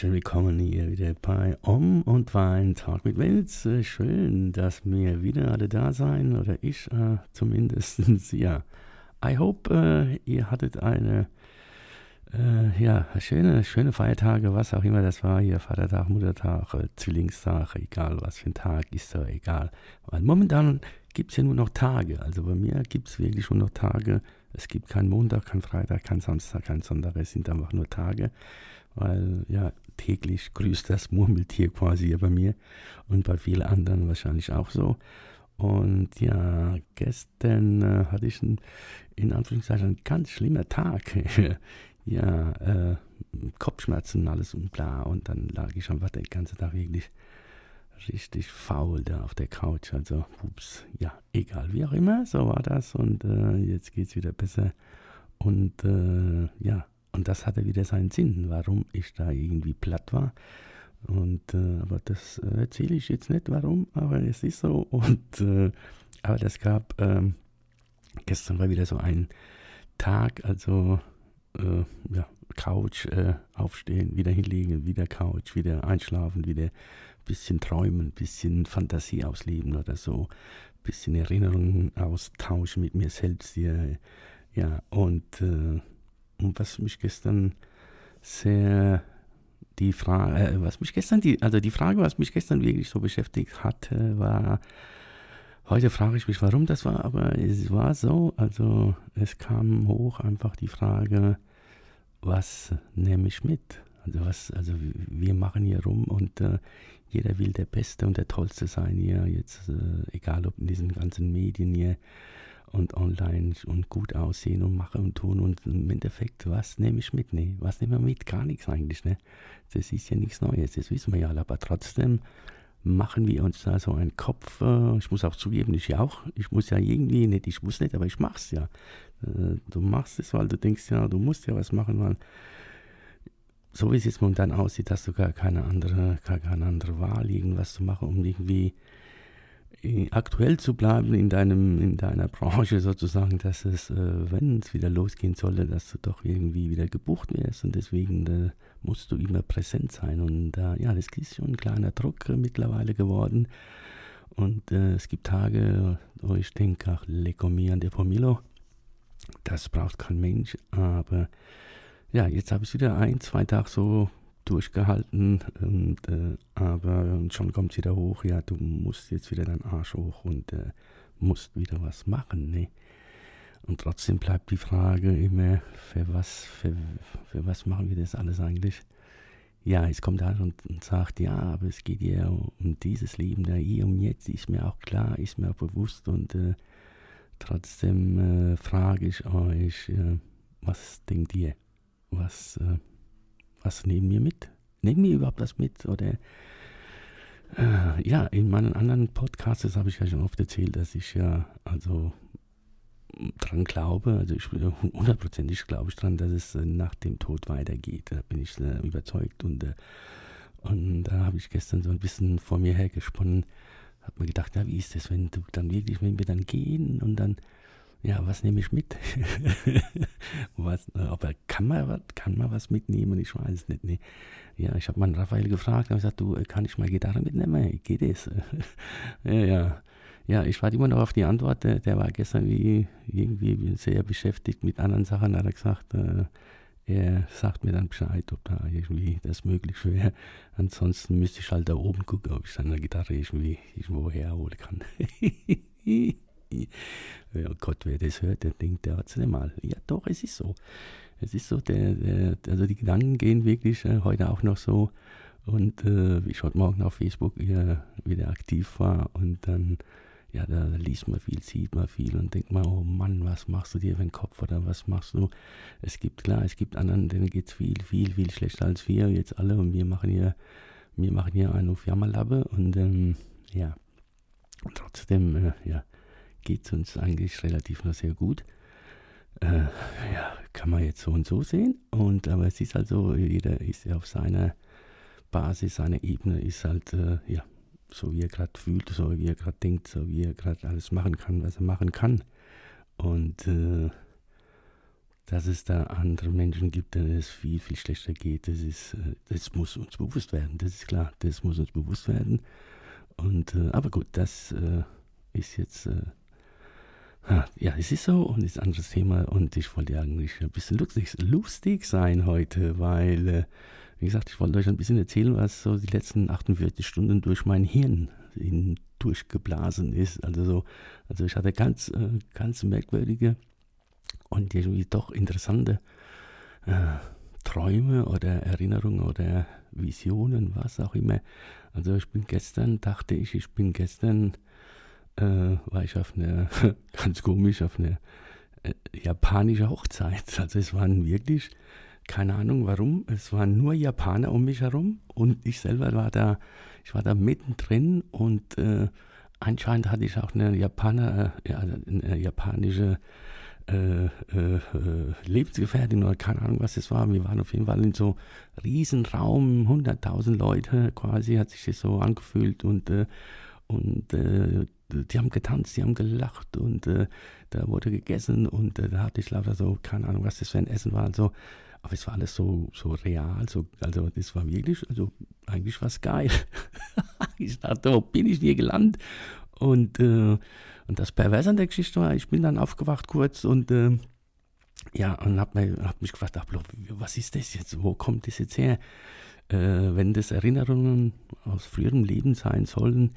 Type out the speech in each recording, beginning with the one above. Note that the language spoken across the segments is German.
Herzlich willkommen hier wieder bei Om und Wein Talk mit Vince. Schön, dass wir wieder alle da sein oder ich äh, zumindest. Ja, I hope äh, ihr hattet eine äh, ja schöne schöne Feiertage, was auch immer das war hier Vatertag, Muttertag, äh, Zwillingstag, egal was für ein Tag ist doch egal. Weil momentan gibt es ja nur noch Tage. Also bei mir gibt es wirklich nur noch Tage es gibt keinen Montag, keinen Freitag, keinen Samstag, keinen Sonntag. Es sind einfach nur Tage, weil ja täglich grüßt das Murmeltier quasi bei mir und bei vielen anderen wahrscheinlich auch so. Und ja, gestern äh, hatte ich einen, in Anführungszeichen einen ganz schlimmer Tag. ja, äh, Kopfschmerzen, alles und bla. Und dann lag ich einfach den ganzen Tag wirklich richtig faul da auf der Couch. Also, ups, ja, egal, wie auch immer, so war das. Und äh, jetzt geht es wieder besser. Und äh, ja, und das hatte wieder seinen Sinn, warum ich da irgendwie platt war. Und äh, aber das äh, erzähle ich jetzt nicht, warum, aber es ist so. Und äh, aber das gab ähm, gestern war wieder so ein Tag, also äh, ja, Couch aufstehen, wieder hinlegen, wieder Couch, wieder einschlafen, wieder bisschen träumen, bisschen Fantasie ausleben oder so, bisschen Erinnerungen austauschen mit mir selbst. Ja, ja und, äh, und was mich gestern sehr die Frage, äh, was mich gestern, die, also die Frage, was mich gestern wirklich so beschäftigt hatte, war, heute frage ich mich, warum das war, aber es war so, also es kam hoch einfach die Frage, was nehme ich mit? Also was, also wir machen hier rum und äh, jeder will der Beste und der Tollste sein hier, jetzt äh, egal ob in diesen ganzen Medien hier und online und gut aussehen und machen und tun und im Endeffekt, was nehme ich mit? Nee, was nehmen wir mit? Gar nichts eigentlich, ne? Das ist ja nichts Neues, das wissen wir ja alle, aber trotzdem machen wir uns da so einen Kopf, äh, ich muss auch zugeben, ich ja auch, ich muss ja irgendwie, nicht, ich muss nicht, aber ich mach's ja. Äh, du machst es, weil du denkst ja, du musst ja was machen, weil so wie es jetzt momentan aussieht, hast du gar keine andere, gar keine andere Wahl, irgendwas zu machen, um irgendwie aktuell zu bleiben in deinem, in deiner Branche sozusagen, dass es, äh, wenn es wieder losgehen sollte, dass du doch irgendwie wieder gebucht wirst und deswegen äh, musst du immer präsent sein. Und äh, ja, das ist schon ein kleiner Druck äh, mittlerweile geworden. Und äh, es gibt Tage, wo ich denke, ach, an der Pomilo, das braucht kein Mensch, aber ja, jetzt habe ich wieder ein, zwei Tage so durchgehalten, und, äh, aber schon kommt wieder hoch, ja, du musst jetzt wieder deinen Arsch hoch und äh, musst wieder was machen, ne? Und trotzdem bleibt die Frage immer, für was, für, für was machen wir das alles eigentlich? Ja, es kommt an und, und sagt, ja, aber es geht ja um dieses Leben da hier und jetzt, ist mir auch klar, ist mir auch bewusst und äh, trotzdem äh, frage ich euch, äh, was denkt ihr? was, äh, was nehmen wir mit? Nehmen wir überhaupt was mit? Oder äh, ja, in meinen anderen Podcasts habe ich ja schon oft erzählt, dass ich ja also dran glaube, also ich hundertprozentig glaube ich dran, dass es äh, nach dem Tod weitergeht. Da bin ich äh, überzeugt und, äh, und da habe ich gestern so ein bisschen vor mir hergesponnen, habe mir gedacht, ja, wie ist das, wenn du dann wirklich, wenn wir dann gehen und dann ja, was nehme ich mit? was, äh, aber kann man, kann man was mitnehmen? Ich weiß es nicht. Nee. Ja, ich habe mal Raphael gefragt, und gesagt, du, äh, kann ich mal Gitarre mitnehmen? Geht es? ja, ja. Ja, ich warte immer noch auf die Antwort. Der, der, war gestern wie, irgendwie sehr beschäftigt mit anderen Sachen. Hat er gesagt, äh, er sagt mir dann Bescheid, ob da irgendwie das möglich wäre. Ansonsten müsste ich halt da oben gucken, ob ich dann eine Gitarre irgendwie irgendwo herholen kann. oh Gott, wer das hört, der denkt, der hat es nicht mal. Ja, doch, es ist so. Es ist so, der, der, also die Gedanken gehen wirklich äh, heute auch noch so. Und äh, ich heute Morgen auf Facebook wieder, wieder aktiv war und dann, ja, da liest man viel, sieht man viel und denkt man, oh Mann, was machst du dir für den Kopf oder was machst du? Es gibt, klar, es gibt anderen, denen geht es viel, viel, viel schlechter als wir, jetzt alle und wir machen hier, wir machen hier einen auf Jammerlappe und ähm, ja. Und trotzdem, äh, ja, geht es uns eigentlich relativ noch sehr gut. Äh, ja, kann man jetzt so und so sehen. Und aber es ist halt so, jeder ist auf seiner Basis, seiner Ebene, ist halt, äh, ja, so wie er gerade fühlt, so wie er gerade denkt, so wie er gerade alles machen kann, was er machen kann. Und äh, dass es da andere Menschen gibt, denen es viel, viel schlechter geht, das, ist, äh, das muss uns bewusst werden, das ist klar, das muss uns bewusst werden. Und, äh, aber gut, das äh, ist jetzt, ja, es ist so und ist ein anderes Thema und ich wollte eigentlich ein bisschen lustig, lustig sein heute, weil, äh, wie gesagt, ich wollte euch ein bisschen erzählen, was so die letzten 48 Stunden durch mein Hirn durchgeblasen ist. Also so, also ich hatte ganz, äh, ganz merkwürdige und irgendwie doch interessante äh, Träume oder Erinnerungen oder Visionen, was auch immer. Also ich bin gestern, dachte ich, ich bin gestern, äh, war ich auf eine, ganz komisch, auf eine äh, japanische Hochzeit. Also es waren wirklich, keine Ahnung warum, es waren nur Japaner um mich herum und ich selber war da, ich war da mittendrin und äh, anscheinend hatte ich auch eine Japaner, äh, ja, eine japanische äh, äh, Lebensgefährtin oder keine Ahnung, was das war. Wir waren auf jeden Fall in so Riesenraum, 100.000 Leute quasi, hat sich das so angefühlt und, äh, und äh, die haben getanzt, die haben gelacht und äh, da wurde gegessen und äh, da hatte ich lauter so, keine Ahnung, was das für ein Essen war. Also, aber es war alles so, so real, so, also das war wirklich, also eigentlich was geil. ich dachte, wo bin ich hier gelandet? Und äh, und das Perverse an der Geschichte war, ich bin dann aufgewacht kurz und äh, ja, und habe hab mich gefragt, was ist das jetzt? Wo kommt das jetzt her? Äh, wenn das Erinnerungen aus früherem Leben sein sollen,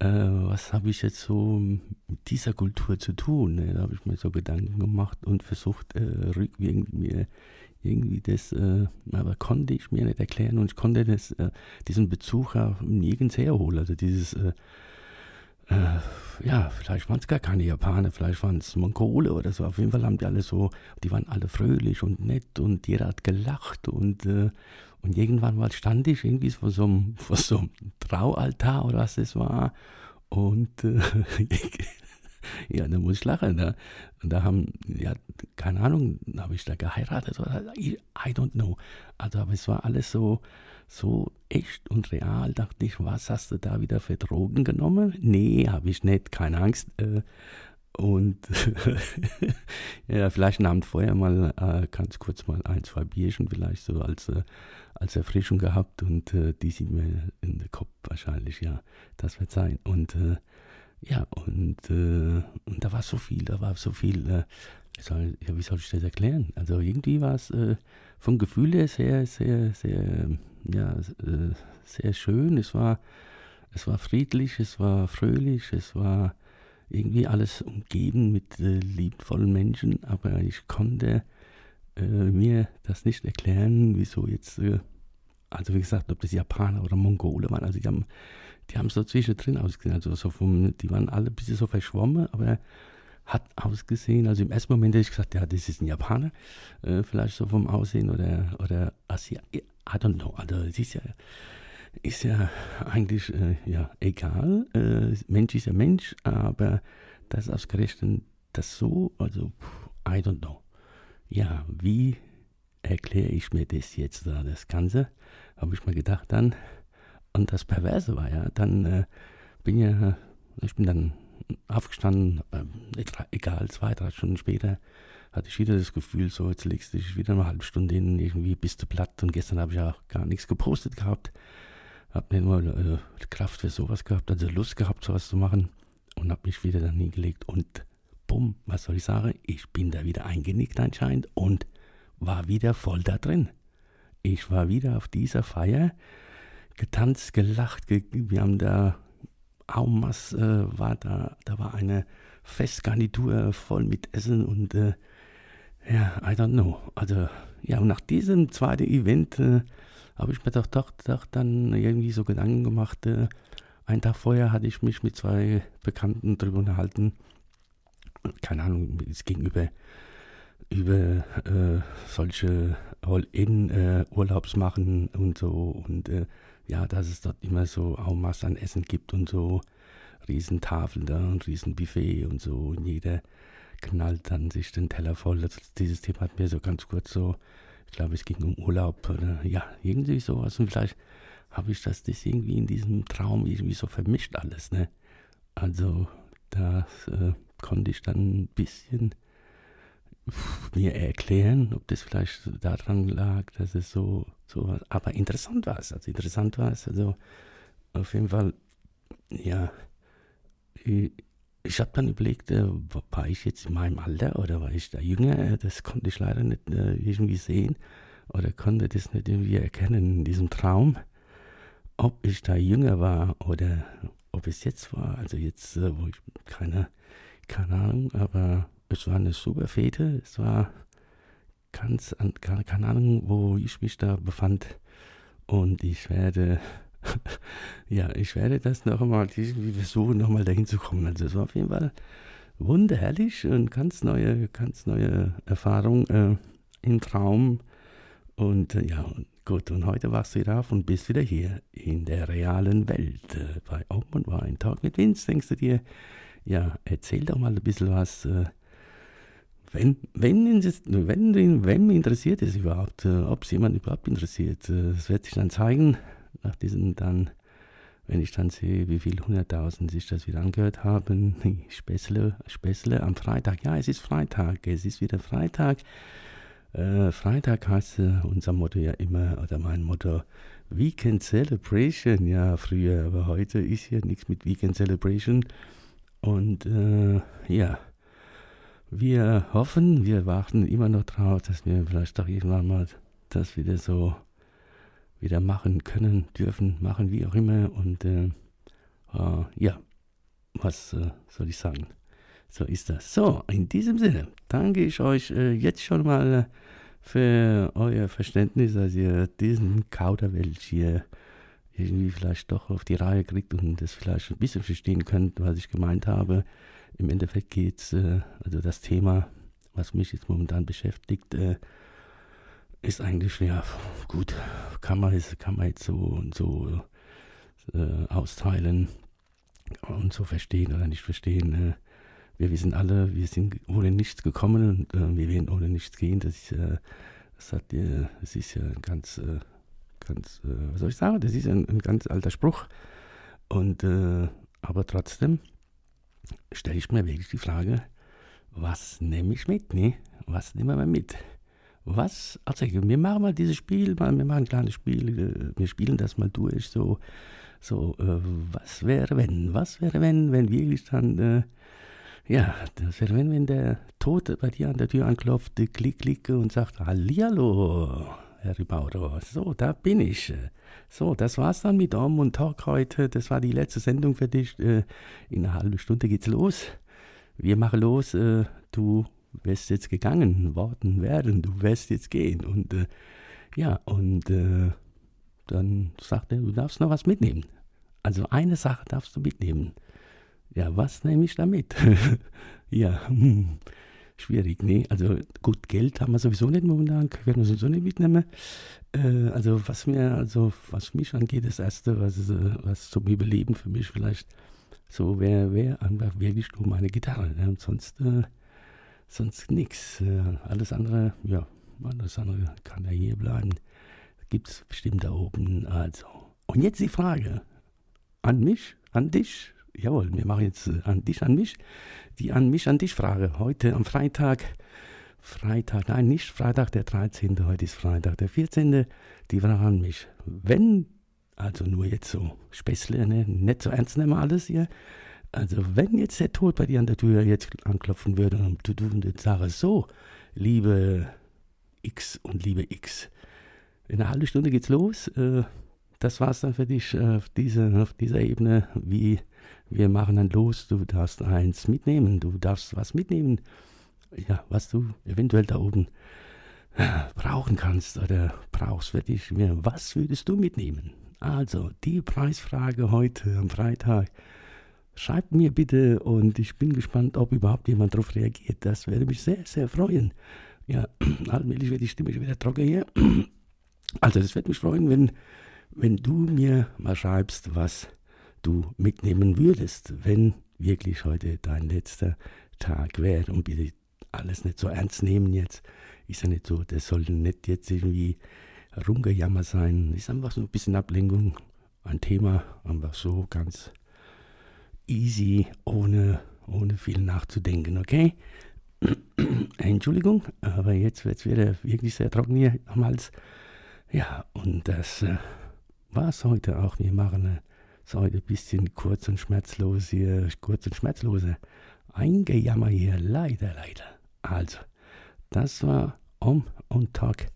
äh, was habe ich jetzt so mit dieser Kultur zu tun? Ne? Da habe ich mir so Gedanken gemacht und versucht, äh, rückwirkend mir irgendwie das, äh, aber konnte ich mir nicht erklären und ich konnte das, äh, diesen Bezug nirgends herholen. Also dieses äh, ja, vielleicht waren es gar keine Japaner, vielleicht waren es Mongole oder so. Auf jeden Fall haben die alle so, die waren alle fröhlich und nett und jeder hat gelacht und, äh, und irgendwann mal stand ich irgendwie vor so einem, vor so einem Traualtar oder was das war und äh, ja, da muss ich lachen. Da, und da haben, ja, keine Ahnung, habe ich da geheiratet oder I, I don't know. Also, aber es war alles so, so echt und real, dachte ich, was hast du da wieder für Drogen genommen? Nee, habe ich nicht, keine Angst. Äh, und ja, vielleicht einen Abend vorher mal äh, ganz kurz mal ein, zwei Bierchen vielleicht so als, äh, als Erfrischung gehabt und die sind mir in den Kopf wahrscheinlich, ja, das wird sein. Und ja, und, und da war so viel, da war so viel, soll, ja, wie soll ich das erklären? Also irgendwie war es vom Gefühl her sehr, sehr, sehr, ja, äh, sehr schön. Es war, es war friedlich, es war fröhlich, es war irgendwie alles umgeben mit äh, liebevollen Menschen, aber ich konnte äh, mir das nicht erklären, wieso jetzt, äh, also wie gesagt, ob das Japaner oder Mongole waren, also die haben, die haben so zwischendrin ausgesehen, also so vom, die waren alle ein bisschen so verschwommen, aber hat ausgesehen. Also im ersten Moment hätte ich gesagt, ja, das ist ein Japaner, vielleicht so vom Aussehen oder, oder Asia. I don't know. Also es ist ja, ist ja eigentlich äh, ja, egal. Äh, Mensch ist ja Mensch, aber das ausgerechnet das so, also I don't know. Ja, wie erkläre ich mir das jetzt da, das Ganze? Habe ich mir gedacht dann. Und das Perverse war ja, dann äh, bin ja, ich bin dann aufgestanden, ähm, egal, zwei, drei Stunden später hatte ich wieder das Gefühl, so jetzt legst du dich wieder eine halbe Stunde hin, irgendwie bist du platt. Und gestern habe ich auch gar nichts gepostet gehabt, habe nicht mal äh, Kraft für sowas gehabt, also Lust gehabt, sowas zu machen. Und habe mich wieder dann hingelegt und bumm, was soll ich sagen, ich bin da wieder eingenickt anscheinend und war wieder voll da drin. Ich war wieder auf dieser Feier, getanzt, gelacht, ge wir haben da Aumas äh, war da, da war eine Festgarnitur voll mit Essen und äh, ja, I don't know. Also ja, und nach diesem zweiten Event äh, habe ich mir doch, doch, doch dann irgendwie so Gedanken gemacht. Äh, einen Tag vorher hatte ich mich mit zwei Bekannten darüber unterhalten. Keine Ahnung, es ging über, über äh, solche All-In-Urlaubs machen und so und äh, ja, dass es dort immer so Masse an Essen gibt und so Riesentafeln da und Riesenbuffet und so. Und jeder knallt dann sich den Teller voll. Das, dieses Thema hat mir so ganz kurz so, ich glaube, es ging um Urlaub oder ja, irgendwie sowas. Und vielleicht habe ich das, das irgendwie in diesem Traum irgendwie so vermischt alles. Ne? Also das äh, konnte ich dann ein bisschen mir erklären, ob das vielleicht daran lag, dass es so, so aber interessant war es. Also interessant war es, also auf jeden Fall, ja, ich, habe dann überlegt, äh, war ich jetzt in meinem Alter oder war ich da jünger? Äh, das konnte ich leider nicht äh, irgendwie sehen oder konnte das nicht irgendwie erkennen in diesem Traum, ob ich da jünger war oder ob es jetzt war. Also jetzt, äh, wo ich keine, keine Ahnung, aber es war eine super Fete. Es war ganz, keine Ahnung, wo ich mich da befand. Und ich werde, ja, ich werde das noch einmal irgendwie versuchen, noch mal dahin zu kommen. Also es war auf jeden Fall wunderherrlich und ganz neue, ganz neue Erfahrung äh, im Traum. Und äh, ja, gut, und heute wachst du wieder auf und bist wieder hier in der realen Welt. Äh, bei Open Wein Talk mit Vince, denkst du dir, ja, erzähl doch mal ein bisschen was äh, wenn, wenn, wenn, wenn interessiert es überhaupt, äh, ob es jemand überhaupt interessiert, äh, das wird sich dann zeigen, nach diesen dann, wenn ich dann sehe, wie viele hunderttausend sich das wieder angehört haben. Späßle, Späßle am Freitag. Ja, es ist Freitag, es ist wieder Freitag. Äh, Freitag heißt äh, unser Motto ja immer, oder mein Motto, Weekend Celebration. Ja, früher, aber heute ist hier nichts mit Weekend Celebration. Und äh, ja, wir hoffen, wir warten immer noch drauf, dass wir vielleicht doch irgendwann mal das wieder so wieder machen können, dürfen, machen, wie auch immer. Und äh, äh, ja, was äh, soll ich sagen? So ist das. So, in diesem Sinne danke ich euch äh, jetzt schon mal äh, für euer Verständnis, dass ihr diesen Kauderwelsch hier irgendwie vielleicht doch auf die Reihe kriegt und das vielleicht ein bisschen verstehen könnt, was ich gemeint habe im Endeffekt geht es, äh, also das Thema, was mich jetzt momentan beschäftigt, ist eigentlich, ja, gut, kann man, kann man jetzt so und so äh, austeilen und so verstehen oder nicht verstehen. Äh, wir wissen alle, wir sind ohne nichts gekommen und äh, wir werden ohne nichts gehen. Das ist, äh, das hat, das ist ja ein ganz, ganz, was soll ich sagen, das ist ein, ein ganz alter Spruch. Und, aber trotzdem, stelle ich mir wirklich die Frage, was nehme ich mit? Ne? Was nehmen wir mit? Was, also wir machen mal dieses Spiel, wir machen ein kleines Spiel, äh, wir spielen das mal durch, so, so, äh, was wäre wenn, was wäre wenn, wenn wirklich dann, äh, ja, das wäre wenn, wenn der Tote bei dir an der Tür anklopft, klick, klick und sagt, Hallihallo, Herr Ribauro, so, da bin ich. So, das war's dann mit Om und Talk heute. Das war die letzte Sendung für dich. Äh, in einer halben Stunde geht's los. Wir machen los. Äh, du wirst jetzt gegangen worden werden. Du wirst jetzt gehen. Und äh, ja, und dann sagt er, du darfst noch was mitnehmen. Also eine Sache darfst du mitnehmen. Ja, was nehme ich damit? ja, hm schwierig. Nee, also gut, Geld haben wir sowieso nicht momentan, können wir sowieso nicht mitnehmen. Äh, also was mir, also was mich angeht, das Erste, was, äh, was zum Überleben für mich vielleicht so wäre, wäre einfach wirklich nur meine Gitarre. Ne? Und sonst, äh, sonst nichts. Äh, alles andere, ja, alles andere kann ja hier bleiben. Gibt es bestimmt da oben. Also. Und jetzt die Frage an mich, an dich, jawohl, wir machen jetzt äh, an dich, an mich, die an mich, an dich Frage. Heute am Freitag, Freitag, nein, nicht Freitag der 13., heute ist Freitag der 14., die Frage an mich. Wenn, also nur jetzt so Späßle, ne, nicht so ernst nehmen alles hier, also wenn jetzt der Tod bei dir an der Tür jetzt anklopfen würde und du, du und sagst so, liebe X und liebe X, in einer halben Stunde geht's los, äh, das war's dann für dich äh, auf, diese, auf dieser Ebene, wie wir machen dann los, du darfst eins mitnehmen, du darfst was mitnehmen, ja, was du eventuell da oben äh, brauchen kannst oder brauchst für dich. Was würdest du mitnehmen? Also, die Preisfrage heute am Freitag. Schreibt mir bitte und ich bin gespannt, ob überhaupt jemand darauf reagiert. Das würde mich sehr, sehr freuen. Ja, allmählich wird die Stimme schon wieder trocken hier. Also, das würde mich freuen, wenn wenn du mir mal schreibst, was du mitnehmen würdest, wenn wirklich heute dein letzter Tag wäre. Und bitte alles nicht so ernst nehmen jetzt. Ist ja nicht so, das soll nicht jetzt irgendwie rumgejammer sein. Ist einfach so ein bisschen Ablenkung. Ein Thema, einfach so ganz easy, ohne, ohne viel nachzudenken, okay? Entschuldigung, aber jetzt wird es wieder wirklich sehr trocken hier am Hals. Ja, und das äh, war es heute auch. Wir machen es heute ein bisschen kurz und schmerzlos hier, kurz und schmerzlose Eingejammer hier, leider, leider. Also, das war Om und Tag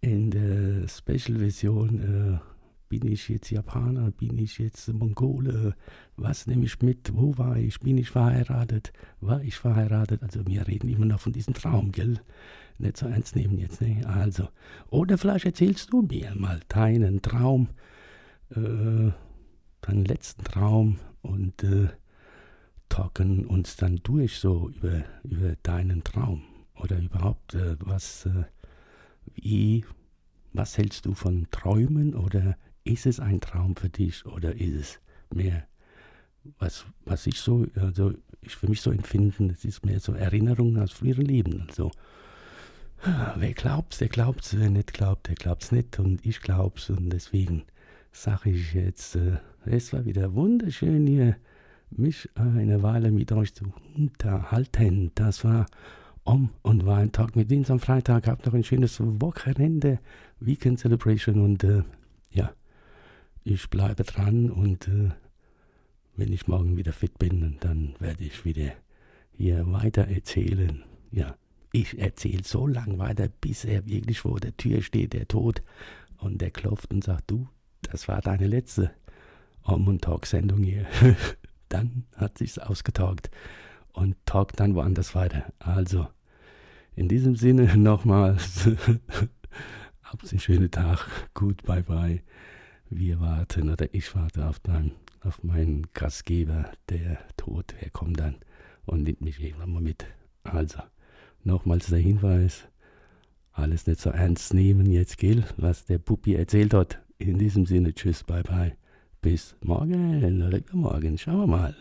in der Special-Version. Äh, bin ich jetzt Japaner? Bin ich jetzt Mongole? Was nehme ich mit? Wo war ich? Bin ich verheiratet? War ich verheiratet? Also wir reden immer noch von diesem Traum, gell? Nicht so ernst nehmen jetzt, ne? Also. Oder vielleicht erzählst du mir mal deinen Traum, äh, deinen letzten Traum und äh, talken uns dann durch so über, über deinen Traum. Oder überhaupt, äh, was, äh, wie, was hältst du von Träumen oder ist es ein Traum für dich oder ist es mehr, was, was ich so, also ich für mich so empfinden, es ist mehr so Erinnerungen aus früheren Leben und so. Wer glaubt's, der glaubt's, wer nicht glaubt, der glaubt's nicht und ich glaub's und deswegen sage ich jetzt, äh, es war wieder wunderschön hier, mich eine Weile mit euch zu unterhalten. Das war Om und war ein Tag mit Vince am Freitag. Habt noch ein schönes Wochenende, Weekend Celebration und äh, ja, ich bleibe dran und äh, wenn ich morgen wieder fit bin, dann werde ich wieder hier weiter erzählen. Ja, ich erzähle so lange weiter, bis er wirklich vor der Tür steht, der Tod, und der klopft und sagt, du, das war deine letzte Om- Talk-Sendung hier. dann hat sich's ausgetaugt und talkt dann woanders weiter. Also, in diesem Sinne nochmals, habt einen schönen Tag, gut, bye bye wir warten oder ich warte auf, dein, auf meinen Gastgeber, der Tod, der kommt dann und nimmt mich irgendwann mal mit. Also, nochmals der Hinweis, alles nicht so ernst nehmen jetzt, gell, was der Puppi erzählt hat. In diesem Sinne, tschüss, bye bye. Bis morgen oder übermorgen, schauen wir mal.